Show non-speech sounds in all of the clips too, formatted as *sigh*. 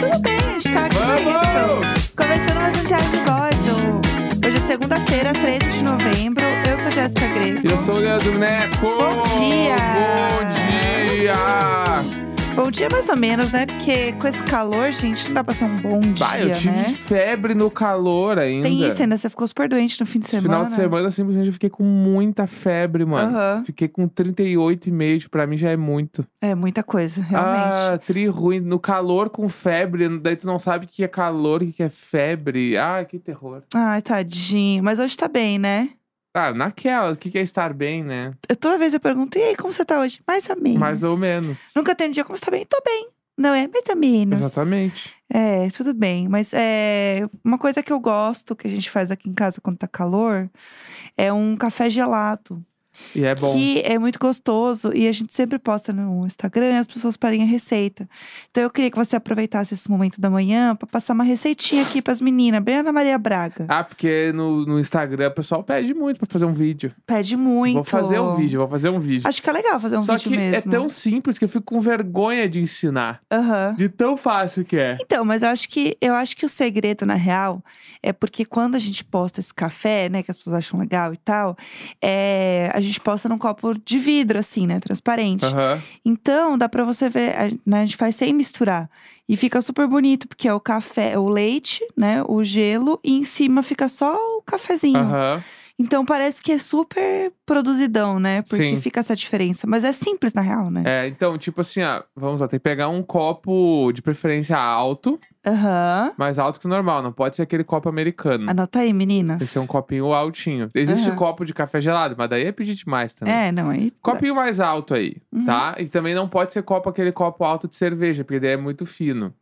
tudo bem, a gente tá aqui Vamos! isso. Começando mais um Diário de Bordo. Hoje é segunda-feira, 13 de novembro. Eu sou Jéssica Greco. Eu sou o Leandro Neco. Bom dia! Bom dia! Bom dia mais ou menos, né? Porque com esse calor, gente, não dá pra ser um bom dia, Bah, eu tive né? febre no calor ainda. Tem isso ainda, você ficou super doente no fim de semana. Final de semana, simplesmente, eu fiquei com muita febre, mano. Aham. Fiquei com 38,5, pra mim já é muito. É muita coisa, realmente. Ah, tri ruim. No calor com febre, daí tu não sabe o que é calor, o que é febre. Ah, que terror. Ai, tadinho. Mas hoje tá bem, né? Ah, naquela, o que é estar bem, né? Eu, toda vez eu pergunto, e aí, como você tá hoje? Mais ou menos. Mais ou menos. Nunca tem um dia como você tá bem? Tô bem. Não é? Mais ou menos. Exatamente. É, tudo bem. Mas é uma coisa que eu gosto, que a gente faz aqui em casa quando tá calor, é um café gelado. E é bom. Que é muito gostoso e a gente sempre posta no Instagram e as pessoas pedem a receita. Então eu queria que você aproveitasse esse momento da manhã pra passar uma receitinha aqui pras meninas, bem Ana Maria Braga. Ah, porque no, no Instagram o pessoal pede muito pra fazer um vídeo. Pede muito. Vou fazer um vídeo, vou fazer um vídeo. Acho que é legal fazer um Só vídeo que mesmo. é tão simples que eu fico com vergonha de ensinar. Aham. De tão fácil que é. Então, mas eu acho que eu acho que o segredo, na real, é porque quando a gente posta esse café, né, que as pessoas acham legal e tal, é, a gente posta num copo de vidro, assim, né? Transparente. Aham. Então, dá pra você ver, a, né, a gente faz sem misturar. E fica super bonito, porque é o café, o leite, né? O gelo, e em cima fica só o cafezinho. Aham. Então parece que é super produzidão, né? Porque Sim. fica essa diferença. Mas é simples, na real, né? É, então, tipo assim, ó, vamos lá, tem que pegar um copo de preferência alto, Aham. mais alto que o normal, não pode ser aquele copo americano. Anota aí, meninas. Tem que ser um copinho altinho. Existe Aham. copo de café gelado, mas daí é pedir demais também. É, não, aí. Copinho mais alto aí, Uhum. tá? E também não pode ser copo aquele copo alto de cerveja, porque daí é muito fino.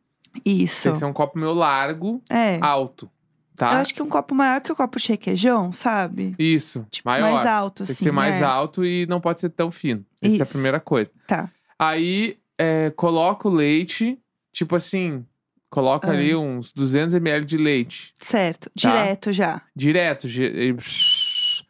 Isso. Tem que ser um copo meio largo, É. alto, tá? Eu acho que um copo maior que o copo de requeijão, sabe? Isso, Tipo, maior. mais alto, Tem assim. que ser mais é. alto e não pode ser tão fino. Essa é a primeira coisa. Tá. Aí, é, coloca o leite, tipo assim, coloca Ah. ali uns 200 ml de leite. Certo. Tá. Direto já. Direto.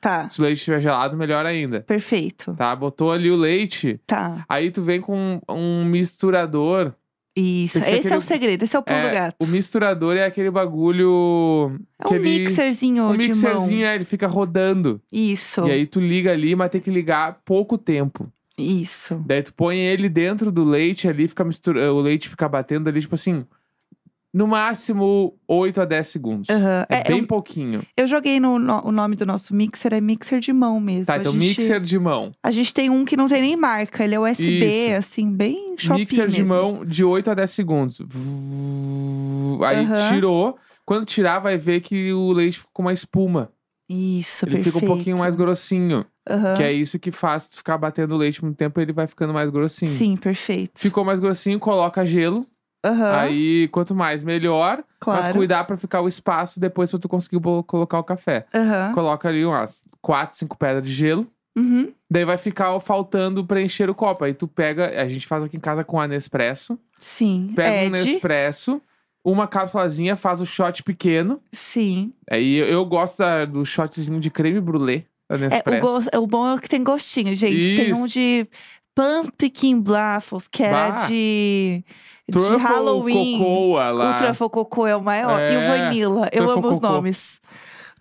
Tá. Se o leite estiver gelado, melhor ainda. Perfeito. Tá? Botou ali o leite, Tá. aí tu vem com um misturador. Isso. Esse é aquele- o segredo, esse é o pulo do É, gato. o misturador é aquele bagulho. É um mixerzinho Um de mixerzinho, mão. é, ele fica rodando. Isso. E aí tu liga ali, mas tem que ligar pouco tempo. Isso. Daí tu põe ele dentro do leite ali, fica mistura... o leite fica batendo ali, tipo assim, no máximo 8 a 10 segundos. Aham. É, É, bem eu- pouquinho. Eu joguei no, no- o nome do nosso mixer, é mixer de mão mesmo. Tá, A então gente- mixer de mão. A gente tem um que não tem nem marca, ele é USB, Isso. assim, bem shopping mixer de mesmo. mão de 8 a 10 segundos. Aí Aham. tirou. Quando tirar, vai ver que o leite ficou com uma espuma. Isso, ele perfeito. fica um pouquinho mais grossinho. Aham. Que é isso que faz tu ficar batendo o leite muito tempo, ele vai ficando mais grossinho. Sim, perfeito. Ficou mais grossinho, coloca gelo. Aham, Aí, quanto mais, melhor. claro. Mas cuidar pra ficar o espaço depois pra tu conseguir colocar o café. Aham. Coloca ali umas 4, 5 pedras de gelo. Uhum. Daí vai ficar faltando preencher o copo. Aí tu pega, a gente faz aqui em casa com a Nespresso. Sim. Pega um Ed, Nespresso, uma cápsulazinha, faz o shot pequeno. Sim. Aí eu, eu gosto da- do shotzinho de creme brulee É, o, o bom é que tem gostinho, gente. Tem um Isso. de Pumpkin Blaffles, que era Bah. de, de Halloween. cocoa lá. O Truffle Cocô é o maior. E o É, Vanilla. Eu amo os nomes.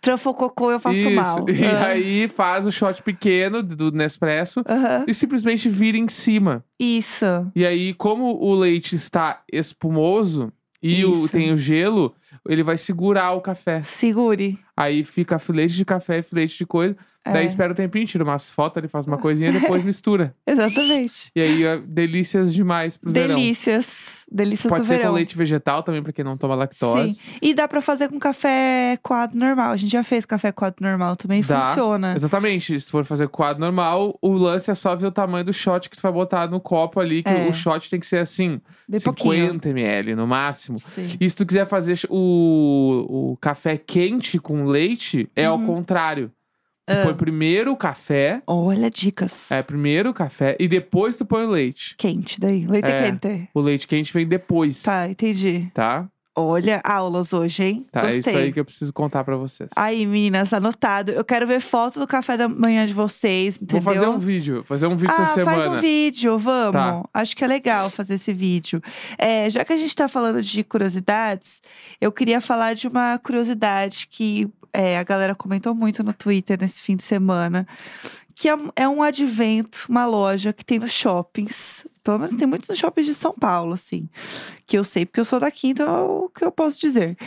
Truffle Cocô eu faço Isso. mal. E Ah. aí faz o shot pequeno do Nespresso Aham. e simplesmente vira em cima. Isso. E aí, como o leite está espumoso e o, Isso. tem o gelo, ele vai segurar o café. Segure. Aí fica filete de café e filete de coisa. Daí É. espera um tempinho, tira umas fotos, ele faz uma coisinha e depois *laughs* mistura. Exatamente. E aí, é delícias demais pro verão. Delícias. Delícias Pode do ser verão. com leite vegetal também, pra quem não toma lactose. Sim. E dá pra fazer com café coado normal. A gente já fez café coado normal também. Dá. Funciona. Exatamente. Se for fazer quadro normal, o lance é só ver o tamanho do shot que tu vai botar no copo ali, que É. o shot tem que ser assim, Bem pouquinho. 50 ml no máximo. Sim. E se tu quiser fazer o, o café quente com leite, é ao Uhum. contrário. Tu Ah. põe primeiro o café, Olha, dicas. é primeiro o café e depois tu põe o leite. Quente daí. Leite É. quente. O leite quente vem depois, Tá, entendi. tá? Olha, aulas hoje, hein? Tá, é Gostei. isso aí que eu preciso contar pra vocês. Aí, meninas, anotado. Eu quero ver foto do café da manhã de vocês, entendeu? Vou fazer um vídeo, fazer um vídeo ah, essa semana. faz um vídeo, vamos. Tá. Acho que é legal fazer esse vídeo. É, já que a gente tá falando de curiosidades, eu queria falar de uma curiosidade que é, a galera comentou muito no Twitter nesse fim de semana. Que é, é um advento, uma loja que tem nos shoppings. Pelo menos tem muitos nos shoppings de São Paulo, assim. Que eu sei, porque eu sou daqui, então é o que eu posso dizer.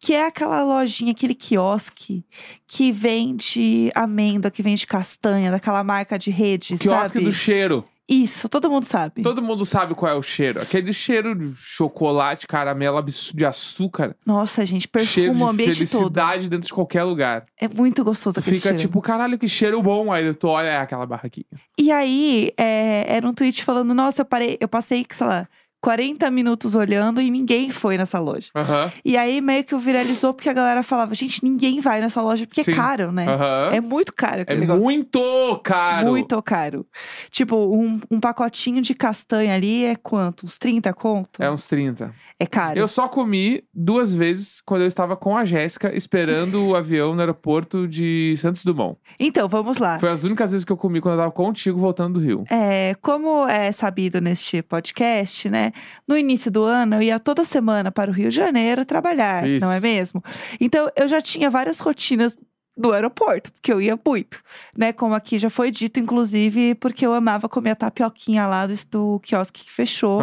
Que é aquela lojinha, aquele quiosque que vende amêndoa, que vende castanha, daquela marca de rede, Quiosque sabe? do cheiro. Isso, todo mundo sabe. Todo mundo sabe qual é o cheiro. Aquele cheiro de chocolate, caramelo, de açúcar. Nossa, gente, cheiro perfuma de o ambiente todo. felicidade dentro de qualquer lugar. É muito gostoso Tu aquele fica cheiro. tipo, caralho, que cheiro bom. Aí tu olha, é aquela barraquinha. E aí, é, era um tweet falando: Nossa, eu parei, eu passei, sei lá, 40 minutos olhando e ninguém foi nessa loja. Aham, E aí meio que viralizou porque a galera falava: Gente, ninguém vai nessa loja porque Sim. é caro, né? aham. É muito caro É negócio. muito caro. Muito caro. Tipo, um, um pacotinho de castanha ali é quanto? Uns 30 conto? É uns 30. É caro. Eu só comi duas vezes quando eu estava com a Jéssica esperando o avião no aeroporto de Santos Dumont. Então, vamos lá. Foi as únicas vezes que eu comi quando eu tava contigo voltando do Rio. É, como é sabido neste podcast, né? No início do ano eu ia toda semana para o Rio de Janeiro trabalhar, Isso. não é mesmo? Então eu já tinha várias rotinas do aeroporto, porque eu ia muito, né? Como aqui já foi dito, inclusive, porque eu amava comer a tapioquinha lá do, do quiosque que fechou,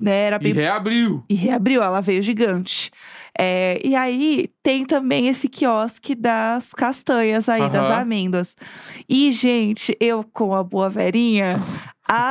né? Era E bem reabriu. e reabriu, ela veio gigante. É, e aí tem também esse quiosque das castanhas aí, das Aham. amêndoas. E, gente, eu com a boa verinha,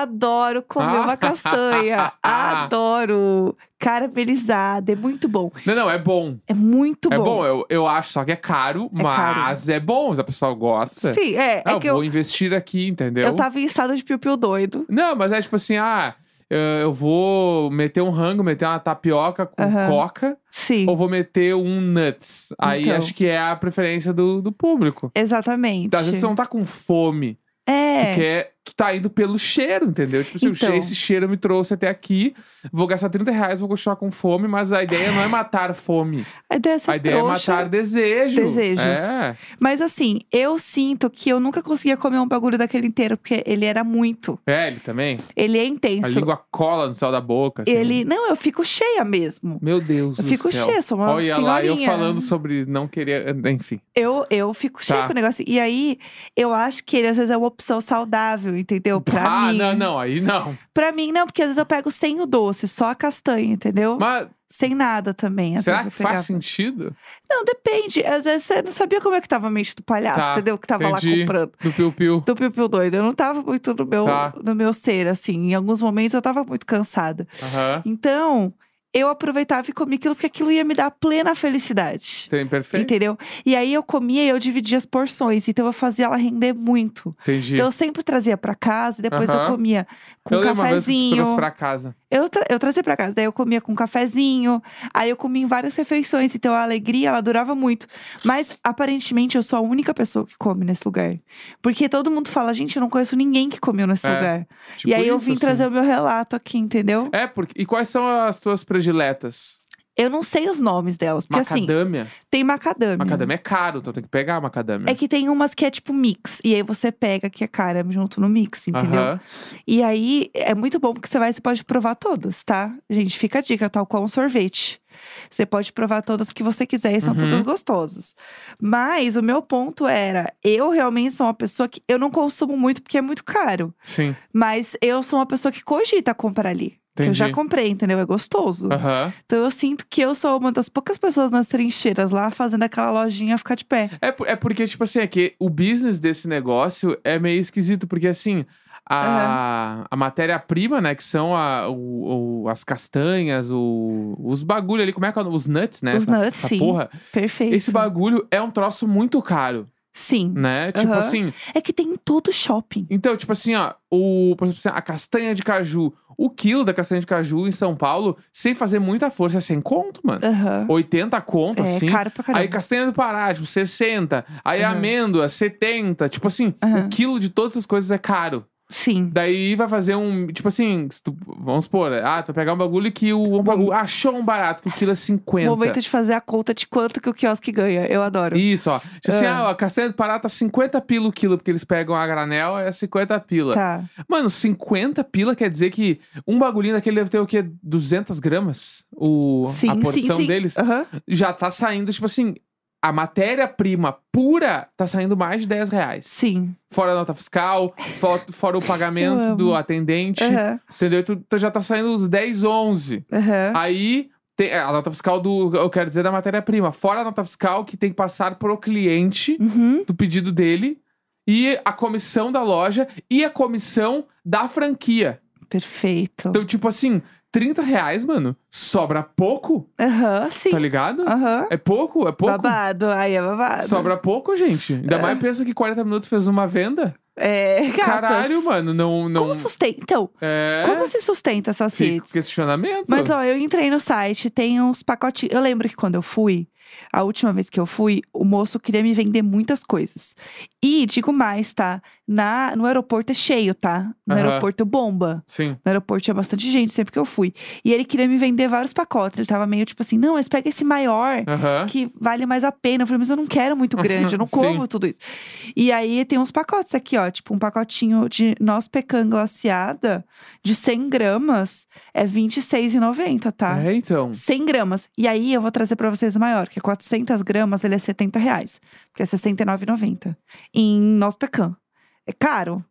adoro comer uma castanha. *laughs* Adoro. Caramelizada, é muito bom. Não, não, é bom. É muito É bom. bom, eu, eu acho, só que é caro, É caro. mas é bom, se a pessoa gosta. Sim, é. Não, é que vou eu, investir aqui, entendeu? eu tava em estado de piu-piu doido. Não, mas é tipo assim, ah, eu vou meter um rango, meter uma tapioca com Aham. coca, Sim, ou vou meter um nuts. Aí Então. acho que é a preferência do, do público. exatamente. Às vezes você não tá com fome, É. tu quer, tu tá indo pelo cheiro, entendeu? Tipo assim, Então. che- esse cheiro me trouxe até aqui, vou gastar 30 reais, vou continuar com fome, mas a ideia não é matar fome. A ideia é ser a ideia é matar desejo. Desejos. É. Mas assim, eu sinto que eu nunca conseguia comer um bagulho daquele inteiro, porque ele era muito. É, ele também. Ele é A intenso. língua cola no céu da boca. assim. Ele. Não, eu fico cheia mesmo. Meu Deus Eu do fico céu. cheia, sou uma Olha lá, eu senhorinha. falando sobre não querer. Enfim. Eu, eu fico cheia Tá. com o negócio. E aí, eu acho que ele às vezes é uma opção saudável, entendeu? Pra ah, mim. não, não, aí não. Pra mim, não, porque às vezes eu pego sem o doce, só a castanha, entendeu? Mas Sem nada também. Às será que faz sentido? Não, depende. Às vezes você não sabia como é que tava a mente do palhaço, Tá, entendeu? Que tava entendi. lá comprando. Do piu-piu. Do piu-piu doido. Eu não tava muito no meu, Tá. no meu ser, assim. Em alguns momentos eu tava muito cansada. Então, eu aproveitava e comia aquilo, porque aquilo ia me dar plena felicidade. Tem perfeito. Entendeu? E aí eu comia e eu dividia as porções. Então eu fazia ela render muito. Entendi. Então eu sempre trazia pra casa e depois eu comia com eu um lembro uma vez cafezinho. pra casa. Eu, tra- eu trazia pra casa, daí eu comia com um cafezinho. Aí eu comia em várias refeições. Então a alegria, ela durava muito. Mas aparentemente eu sou a única pessoa que come nesse lugar. Porque todo mundo fala, gente, eu não conheço ninguém que comeu nesse É, lugar. Tipo e aí eu vim assim. trazer o meu relato aqui, entendeu? É, porque. E quais são as tuas prediletas? Eu não sei os nomes delas. Porque assim, macadâmia. tem macadâmia. Macadâmia é caro, então tem que pegar a macadâmia. É que tem umas que é tipo mix. E aí você pega que é cara junto no mix, entendeu? E aí é muito bom porque você vai, você pode provar todas, tá? Gente, fica a dica, tal qual um sorvete. Você pode provar todas que você quiser e são Uhum. todas gostosas. Mas o meu ponto era, eu realmente sou uma pessoa que eu não consumo muito porque é muito caro. Sim. Mas eu sou uma pessoa que cogita comprar ali. Que eu já Entendi. comprei, entendeu? É gostoso. Aham. Então eu sinto que eu sou uma das poucas pessoas nas trincheiras lá fazendo aquela lojinha ficar de pé. É, é porque, tipo assim, é que o business desse negócio é meio esquisito, porque assim. A, a matéria-prima, né? Que são a, o, o- as castanhas, o, os bagulho ali, como é que é? Os nuts, né? Os essa, nuts, essa sim. porra. Perfeito. Esse bagulho é um troço muito caro, Sim. né? Tipo assim. É que tem em todo shopping. Então, tipo assim, ó, o, por exemplo, assim, a castanha de caju. O quilo da castanha de caju em São Paulo, sem fazer muita força, é 100 conto, mano. Aham. 80 conto, É assim. caro pra caramba. Aí castanha do Pará, tipo, 60. Aí Aham. amêndoa, 70. Tipo assim, o quilo de todas essas coisas é caro. Sim. Daí vai fazer um. Tipo assim, se tu- vamos supor, ah, tu vai pegar um bagulho que o um bagulho achou um barato, que o quilo é 50. Momento de fazer a conta de quanto que o quiosque ganha. Eu adoro. Isso, ó. Tipo assim, Ah. ah, a castanha do Pará tá 50 pila o quilo, porque eles pegam a granel, é 50 pila. Tá. Mano, 50 pila quer dizer que um bagulhinho daquele deve ter o quê? 200 gramas? O, Sim, a porção sim. deles. Aham. Já tá saindo, tipo assim, a matéria-prima pura tá saindo mais de 10 reais. Sim. Fora a nota fiscal, fora, fora o pagamento do atendente. Aham. Entendeu? Tu, tu já tá saindo uns 10, 11. Aham. Aí tem a nota fiscal do, eu quero dizer, da matéria-prima. Fora a nota fiscal que tem que passar pro cliente Uhum. do pedido dele. E a comissão da loja e a comissão da franquia. Perfeito. Então, tipo assim, 30 reais, mano, sobra pouco, Aham, sim. tá ligado? Aham. É pouco, é pouco. Babado. Aí é babado. Sobra pouco, gente. Ainda É. mais pensa que 40 minutos fez uma venda. É, gatas. Caralho, mano, não. não Como sustenta? Então, é. como se sustenta essas Fica o redes? questionamento. Mas ó, eu entrei no site, tem uns pacotinhos. Eu lembro que quando eu fui, a última vez que eu fui, o moço queria me vender muitas coisas. E digo mais, tá? Na, no aeroporto é cheio, tá? No Aham. aeroporto bomba. Sim. No aeroporto tinha bastante gente sempre que eu fui. E ele queria me vender vários pacotes. Ele tava meio tipo assim: não, mas pega esse maior. Aham. Que vale mais a pena. Eu falei, mas eu não quero muito *laughs* grande, eu não como tudo isso. E aí tem uns pacotes aqui, ó. Tipo, um pacotinho de noz pecan glaciada de 100 gramas é R$26,90, tá? É, então. 100 gramas. E aí eu vou trazer pra vocês o maior, que é 400 gramas, ele é 70 reais. Porque é R$69,90. Em noz pecan. É caro.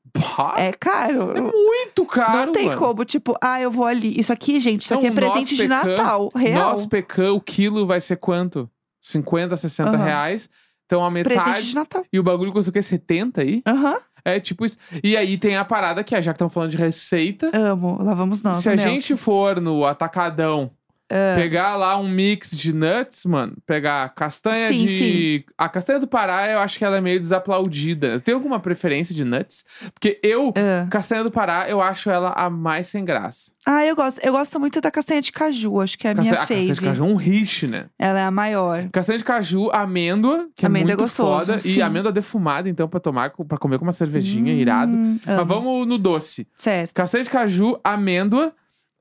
É caro. é muito caro, não tem mano. como, tipo, ah, eu vou ali. Isso aqui, gente, isso Então, aqui é presente de pecan, Natal. Real. Nosso pecan, o quilo vai ser quanto? 50, 60 Aham. reais. Então a Presente metade. de Natal. E o bagulho custa o quê? 70 aí? Aham. É tipo isso. E aí tem a parada que é, já que estamos falando de receita. Amo. Lá vamos nós. se a Nelson. gente for no atacadão, Ah. pegar lá um mix de nuts, mano, pegar castanha Sim, de. A castanha do Pará, eu acho que ela é meio desaplaudida. Tem alguma preferência de nuts? Porque eu, Ah. castanha do Pará, eu acho ela a mais sem graça. Ah, eu gosto. Eu gosto muito da castanha de caju. Acho que é a Castanha, minha a castanha de fave. caju é um hit, né? Ela é a maior. Castanha de caju, amêndoa, que Amêndoa é é muito gostoso, foda. sim. E amêndoa defumada, então, pra tomar, pra comer com uma cervejinha, irado. Hum, Mas amo. vamos no doce. Certo. Castanha de caju, amêndoa,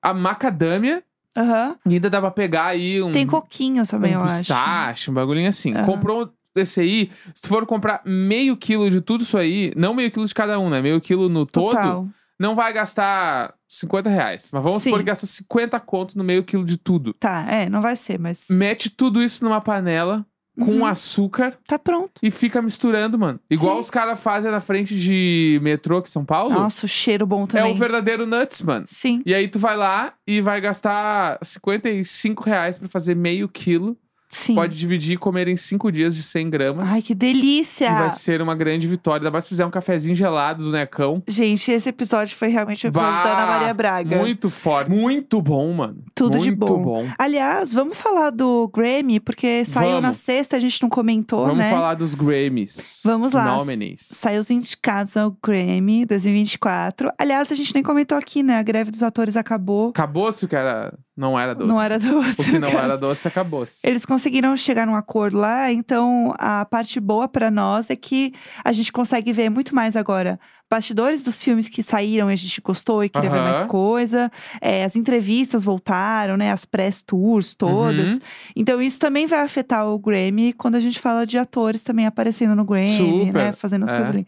a macadâmia. Aham. E ainda dá pra pegar aí um, Tem coquinho também, um eu acho. pistache, um bagulhinho assim. Aham. Comprou esse aí, se tu for comprar meio quilo de tudo isso aí, não meio quilo de cada um, né? Meio quilo no todo, Total. não vai gastar 50 reais. Mas vamos Sim. supor que gasta 50 conto no meio quilo de tudo. Tá, é, não vai ser, mas. Mete tudo isso numa panela com Uhum. açúcar Tá pronto. e fica misturando, mano. Igual Sim. os caras fazem na frente de metrô aqui em São Paulo. Nossa, o cheiro bom é também. o verdadeiro nuts, mano. Sim. E aí tu vai lá e vai gastar 55 reais pra fazer meio quilo. Sim. Pode dividir e comer em 5 dias de 100 gramas. Ai, que delícia! E vai ser uma grande vitória. Ainda mais se fizer um cafezinho gelado do Necão. Gente, esse episódio foi realmente o episódio da Ana Bah, Maria Braga. Muito forte. Muito bom, mano. Tudo de muito bom. Aliás, vamos falar do Grammy, porque saiu na Vamos. sexta, a gente não comentou, Vamos né? falar dos Grammys. Vamos lá. Nominees. Saiu os indicados ao Grammy 2024. Aliás, a gente nem comentou aqui, né? A greve dos atores acabou. Acabou-se o que era... não era doce. Não era *laughs* doce. O que não era doce, acabou-se. Eles conseguiram chegar num acordo lá, então a parte boa pra nós é que a gente consegue ver muito mais agora bastidores dos filmes que saíram e a gente gostou e queria ver Aham. mais coisa. É, as entrevistas voltaram, né? As press tours todas. Uhum. Então isso também vai afetar o Grammy quando a gente fala de atores também aparecendo no Grammy, Super, né? Fazendo as é. coisas ali.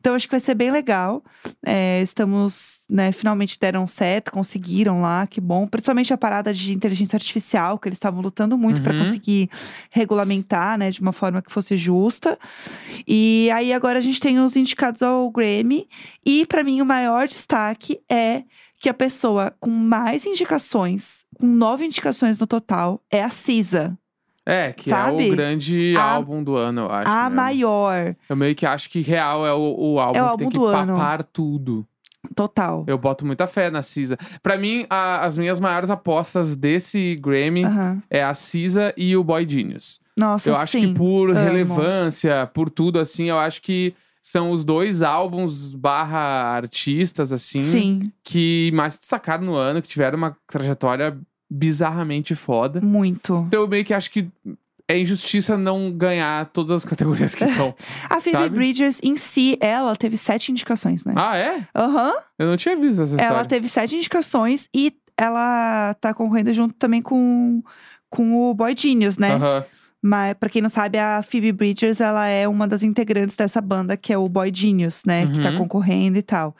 Então acho que vai ser bem legal. É, estamos, né? Finalmente deram certo, conseguiram lá, que bom. Principalmente a parada de inteligência artificial, que eles estavam lutando muito para Uhum. conseguir regulamentar, né? De uma forma que fosse justa. E aí agora a gente tem os indicados ao Grammy. E para mim o maior destaque é que a pessoa com mais indicações, com nove indicações no total, é a Cisa. É, que é Sabe? o grande A- álbum do ano, eu acho. a né? maior, Eu meio que acho que real é o, o álbum É o que álbum tem que do ano. papar tudo. total. Eu boto muita fé na Cisa. Pra mim, a- as minhas maiores apostas desse Grammy Aham. é a Cisa e o Boy Genius. Nossa, eu acho sim. que por amo. relevância, por tudo, assim, eu acho que são os dois álbuns barra artistas, assim, Sim, que mais se destacaram no ano, que tiveram uma trajetória bizarramente foda. muito. Então eu meio que acho que é injustiça não ganhar todas as categorias que *laughs* estão. A Phoebe Sabe? Bridgers em si, ela teve sete indicações, né? ah, é? Aham. Eu não tinha visto essa Ela história. teve sete indicações e ela tá concorrendo junto também com, com o Boy Genius, né? Aham. Mas, pra quem não sabe, a Phoebe Bridgers, ela é uma das integrantes dessa banda, que é o Boy Genius, né? Que tá Uhum. concorrendo e tal.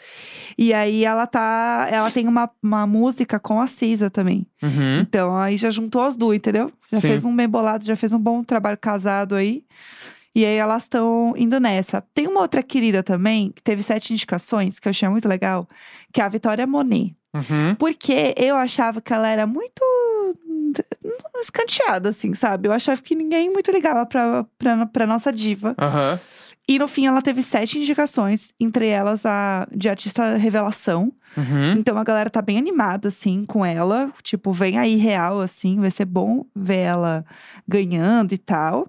E aí ela tá. Ela tem uma, uma música com a Cisa também. Uhum. Então aí já juntou as duas, entendeu? Já Sim. fez um bem bolado, já fez um bom trabalho casado aí. E aí elas estão indo nessa. Tem uma outra querida também, que teve sete indicações, que eu achei muito legal, que é a Vitória Monet. Uhum. Porque eu achava que ela era muito escanteada, assim, sabe? Eu achava que ninguém muito ligava pra, pra, pra nossa diva. Aham. E no fim ela teve sete indicações, entre elas a de artista revelação. Uhum. Então a galera tá bem animada, assim, com ela. Tipo, vem aí real, assim. Vai ser bom ver ela ganhando e tal.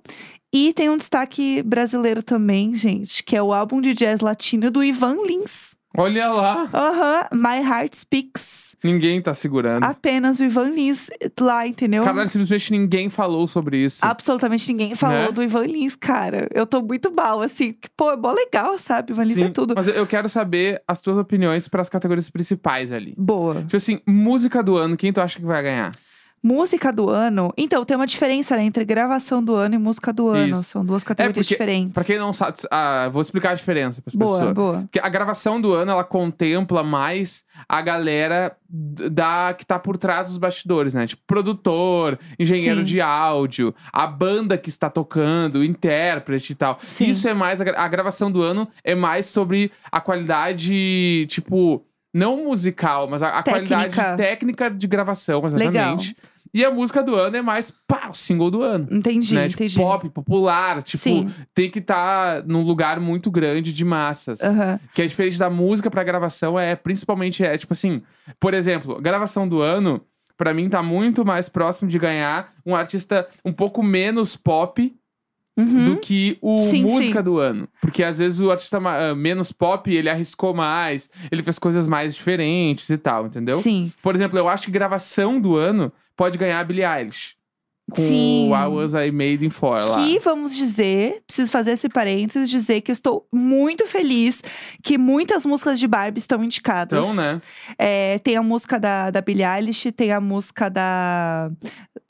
E tem um destaque brasileiro também, gente, que é o álbum de jazz latino do Ivan Lins. Olha lá. Aham, My Heart Speaks. Ninguém tá segurando. Apenas o Ivan Lins lá, entendeu? Caralho, simplesmente ninguém falou sobre isso. Absolutamente ninguém falou Né? do Ivan Lins, cara. Eu tô muito mal, assim. Pô, é mó legal, sabe? Ivan Lins é Sim, tudo. Mas eu quero saber as tuas opiniões para as categorias principais ali. Boa. Tipo assim, música do ano, quem tu acha que vai ganhar? Música do ano. Então, tem uma diferença, né? Entre gravação do ano e música do ano. Isso. São duas categorias porque, diferentes. Pra quem não sabe, ah, vou explicar a diferença pras Boa, pessoas. boa. Porque a gravação do ano, ela contempla mais a galera da que tá por trás dos bastidores, né? Tipo, produtor, engenheiro Sim. de áudio, a banda que está tocando, o intérprete e tal. Sim. Isso é mais. A, gra- a gravação do ano é mais sobre a qualidade, tipo, não musical, mas a, a Técnica. qualidade técnica de gravação, exatamente. E a música do ano é mais, pá, o single do ano. Entendi, né? Tipo, entendi. pop, popular, tipo, Sim. tem que estar num lugar muito grande de massas. Aham. Que é diferente da música pra gravação, é principalmente, é tipo assim, por exemplo, gravação do ano, pra mim tá muito mais próximo de ganhar um artista um pouco menos pop Uhum. do que o Sim, música sim. do ano. Porque às vezes o artista ah, menos pop, ele arriscou mais, ele fez coisas mais diferentes e tal, entendeu? Sim. Por exemplo, eu acho que gravação do ano pode ganhar a Billie Eilish. Com Sim. o I Was I Made in For lá. Que vamos dizer, preciso fazer esse parênteses, dizer que estou muito feliz que muitas músicas de Barbie estão indicadas. Então, né? É, tem a música da, da Billie Eilish, tem a música da,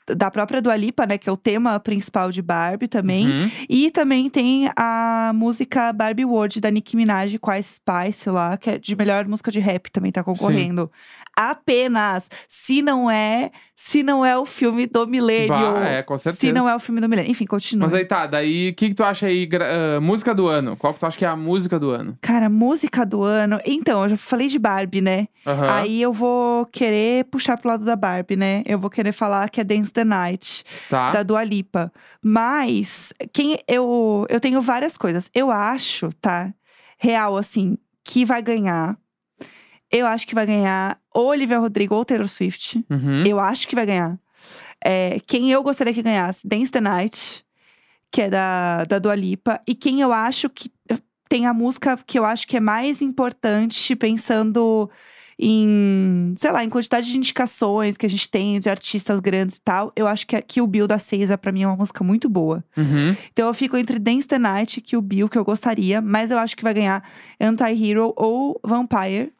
da própria Dua Lipa, né? Que é o tema principal de Barbie também. Uhum. E também tem a música Barbie World da Nicki Minaj com a Spice lá, que é de melhor música de rap também tá concorrendo. Apenas se não é, se não é o filme do milênio. Bah, é, com certeza. Se não é o filme do milênio. Enfim, continua. Mas aí tá, daí o que, que tu acha aí? ah, música do ano. Qual que tu acha que é a música do ano? Cara, música do ano. Então, eu já falei de Barbie, né? Aham. Aí eu vou querer puxar pro lado da Barbie, né? Eu vou querer falar que é Dance the Night, tá. da Dua Lipa. Mas, quem eu, eu tenho várias coisas. Eu acho, tá? Real, assim, que vai ganhar. Eu acho que vai ganhar ou Olivia Rodrigo ou Taylor Swift. Uhum. Eu acho que vai ganhar. É, quem eu gostaria que ganhasse? Dance the Night, que é da, da Dua Lipa. E quem eu acho que tem a música que eu acho que é mais importante, pensando em, sei lá, em quantidade de indicações que a gente tem de artistas grandes e tal. Eu acho que, que o Bill da Cesa, pra mim, é uma música muito boa. Uhum. Então eu fico entre Dance the Night e Kill Bill, que eu gostaria, mas eu acho que vai ganhar Anti-Hero ou Vampire.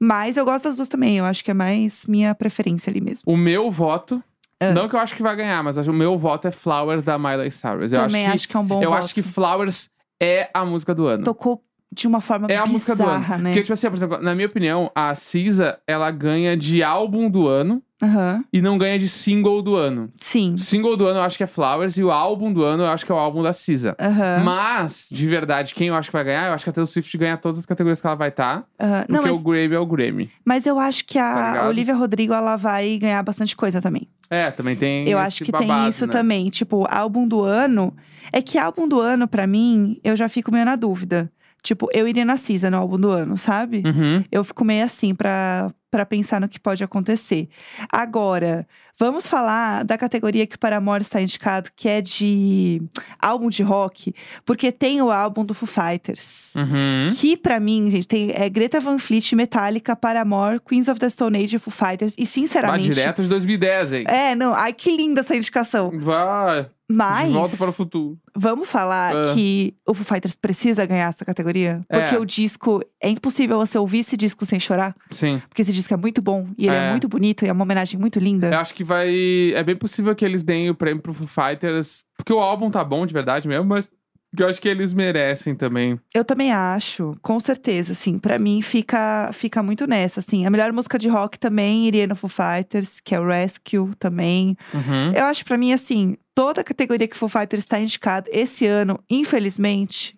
Mas eu gosto das duas também, eu acho que é mais minha preferência ali mesmo. O meu voto. Ah. Não que eu acho que vai ganhar, mas o meu voto é Flowers da Miley Cyrus. Eu também acho que, é um bom eu voto. acho que Flowers é a música do ano. Tocou de uma forma É a música do ano. bizarra, né? Porque, tipo assim, por exemplo, na minha opinião, a Cisa, ela ganha de álbum do ano Aham. e não ganha de single do ano. Sim. Single do ano eu acho que é Flowers e o álbum do ano eu acho que é o álbum da Cisa. Aham. Mas, de verdade, quem eu acho que vai ganhar, eu acho que a Taylor Swift ganha todas as categorias que ela vai estar. aham. Porque Não, mas, o Grammy é o Grammy. mas eu acho que Tá a ligado? Olivia Rodrigo ela vai ganhar bastante coisa também. É, também tem eu acho que babado, tem isso né? também. Tipo, álbum do ano. É que álbum do ano, pra mim, eu já fico meio na dúvida. Tipo, eu iria na Cisa no álbum do ano, sabe? Uhum. Eu fico meio assim pra, pra pensar no que pode acontecer. Agora, vamos falar da categoria que o Paramore está indicado, que é de álbum de rock, porque tem o álbum do Foo Fighters. Uhum. Que pra mim, gente, tem é Greta Van Fleet, Metallica, Paramore, Queens of the Stone Age e Foo Fighters. E Vai sinceramente. direto de 2010, hein? É, não. Ai, que linda essa indicação. Vai. Mas. Volta para o futuro. Vamos falar Ah. que o Foo Fighters precisa ganhar essa categoria? Porque É. o disco. É impossível você ouvir esse disco sem chorar. Sim. Porque esse disco é muito bom e ele é, É. muito bonito e é uma homenagem muito linda. Eu acho que vai. É bem possível que eles deem o prêmio pro Foo Fighters. Porque o álbum tá bom de verdade mesmo, mas eu acho que eles merecem também. Eu também acho, com certeza, assim. Pra mim fica, fica muito nessa, assim. A melhor música de rock também iria no Foo Fighters, que é o Rescue também. Uhum. Eu acho pra mim, assim, toda a categoria que Foo Fighters está indicado esse ano, infelizmente.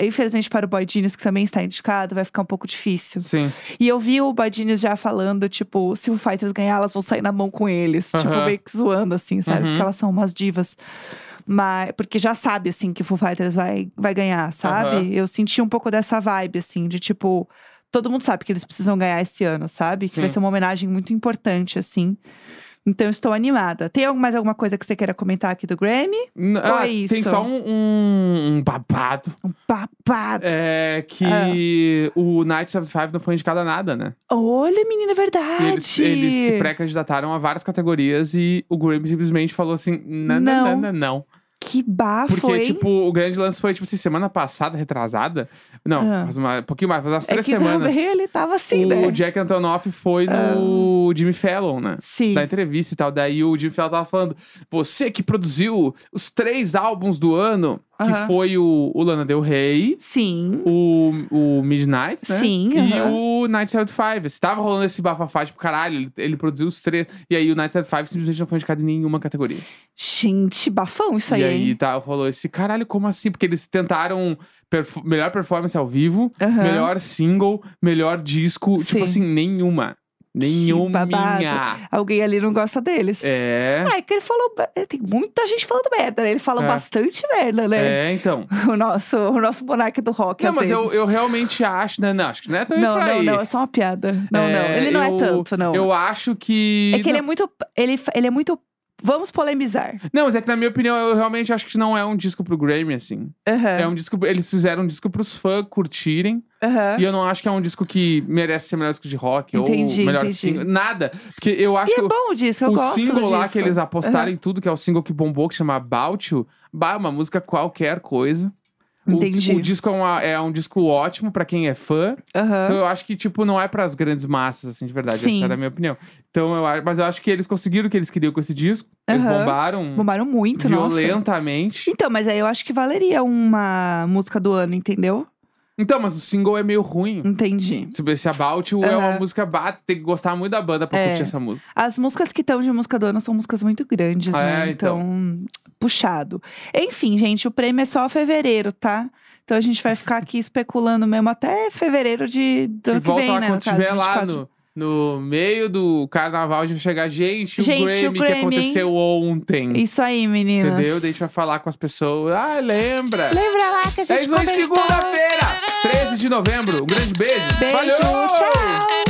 Infelizmente para o Boy Genius, que também está indicado, vai ficar um pouco difícil. Sim. E eu vi o Boy Genius já falando, tipo, se o Fighters ganhar, elas vão sair na mão com eles. Tipo, meio que zoando, assim, sabe? Uhum. Porque elas são umas divas. Mas, porque já sabe, assim, que o Foo Fighters vai, vai ganhar, sabe? Aham. Eu senti um pouco dessa vibe, assim, de tipo. Todo mundo sabe que eles precisam ganhar esse ano, sabe? Que vai Sim. ser uma homenagem muito importante, assim. Então, estou animada. Tem mais alguma coisa que você queira comentar aqui do Grammy? N- Ou ah, é isso? Tem só um, um, um babado. Um babado. É que Ah. o Night 75 não foi indicado a nada, né? Olha, menina, é verdade. Eles, eles se pré-candidataram a várias categorias e o Grammy simplesmente falou assim: não, Não. não, não, não. Que bafo, Porque, hein? tipo, o grande lance foi, tipo assim, semana passada, retrasada. Não, Ah. faz uma, um pouquinho mais, faz umas é três que semanas. também ele tava assim, o né? Ah. Jack Antonoff foi no Jimmy Fallon, né? Sim. Da entrevista e tal. Daí o Jimmy Fallon tava falando: você que produziu os três álbuns do ano, que foi o, o Lana Del Rey, Sim. o, o Midnight, né? Sim, E o Night 75. Estava rolando esse bafafá, tipo, caralho, ele, ele produziu os três. E aí o Night 75 simplesmente não foi indicado em nenhuma categoria. Gente, bafão isso aí, e aí hein? tá, rolou esse caralho, como assim? Porque eles tentaram melhor performance ao vivo, Aham. melhor single, melhor disco. Sim. Tipo assim, nenhuma. Nenhuma. babado. Alguém ali não gosta deles. É. Ah, é que ele falou. é, Tem muita gente falando merda, né? Ele fala É. bastante merda, né? É, então. *laughs* O nosso, o nosso monarca do rock. Não, mas eu, vezes. eu realmente acho. Não, não, acho que não é tão Não, não, não, é só uma piada. Não, não. É, Ele não eu- é tanto, não. Eu acho que. É que ele é não, muito. Ele, ele é muito. Vamos polemizar. não, mas é que na minha opinião, eu realmente acho que não é um disco pro Grammy, assim. Aham. É um disco. Eles fizeram um disco pros fãs curtirem. aham. E eu não acho que é um disco que merece ser melhor disco de rock Entendi, ou melhor entendi. single. Nada. Porque eu acho E que é o- bom o disco, eu o gosto single do lá disco. que eles apostaram Aham. em tudo, que é o single que bombou, que chama About You, bah, é uma música qualquer coisa. O, Entendi. o disco é, uma- é um disco ótimo pra quem é fã. Aham. Então eu acho que, tipo, não é pras grandes massas, assim, de verdade. Sim. Essa é a minha opinião. Então, eu, mas eu acho que eles conseguiram o que eles queriam com esse disco. Eles Aham. bombaram Bombaram muito, nossa. violentamente. Então, mas aí eu acho que valeria uma música do ano, entendeu? Então, mas o single é meio ruim. Entendi. Esse About You é uma música bata, tem que gostar muito da banda pra É. curtir essa música. As músicas que estão de música do ano são músicas muito grandes, Ah, né? é, então. Então, puxado. Enfim, gente, o prêmio é só fevereiro, tá? Então a gente vai ficar aqui *laughs* especulando mesmo até fevereiro de, do ano que volta vem, lá né? quando estiver lá 24. no, no meio do carnaval, a gente vai chegar, gente, Gente, o o Grammy, que Grammy, hein? aconteceu ontem. Isso aí, meninas. Entendeu? Daí a gente vai falar com as pessoas. Ah, lembra? Lembra lá que a gente É isso aí, segunda-feira, 13 de novembro. Um grande beijo. Beijo, Valeu! tchau!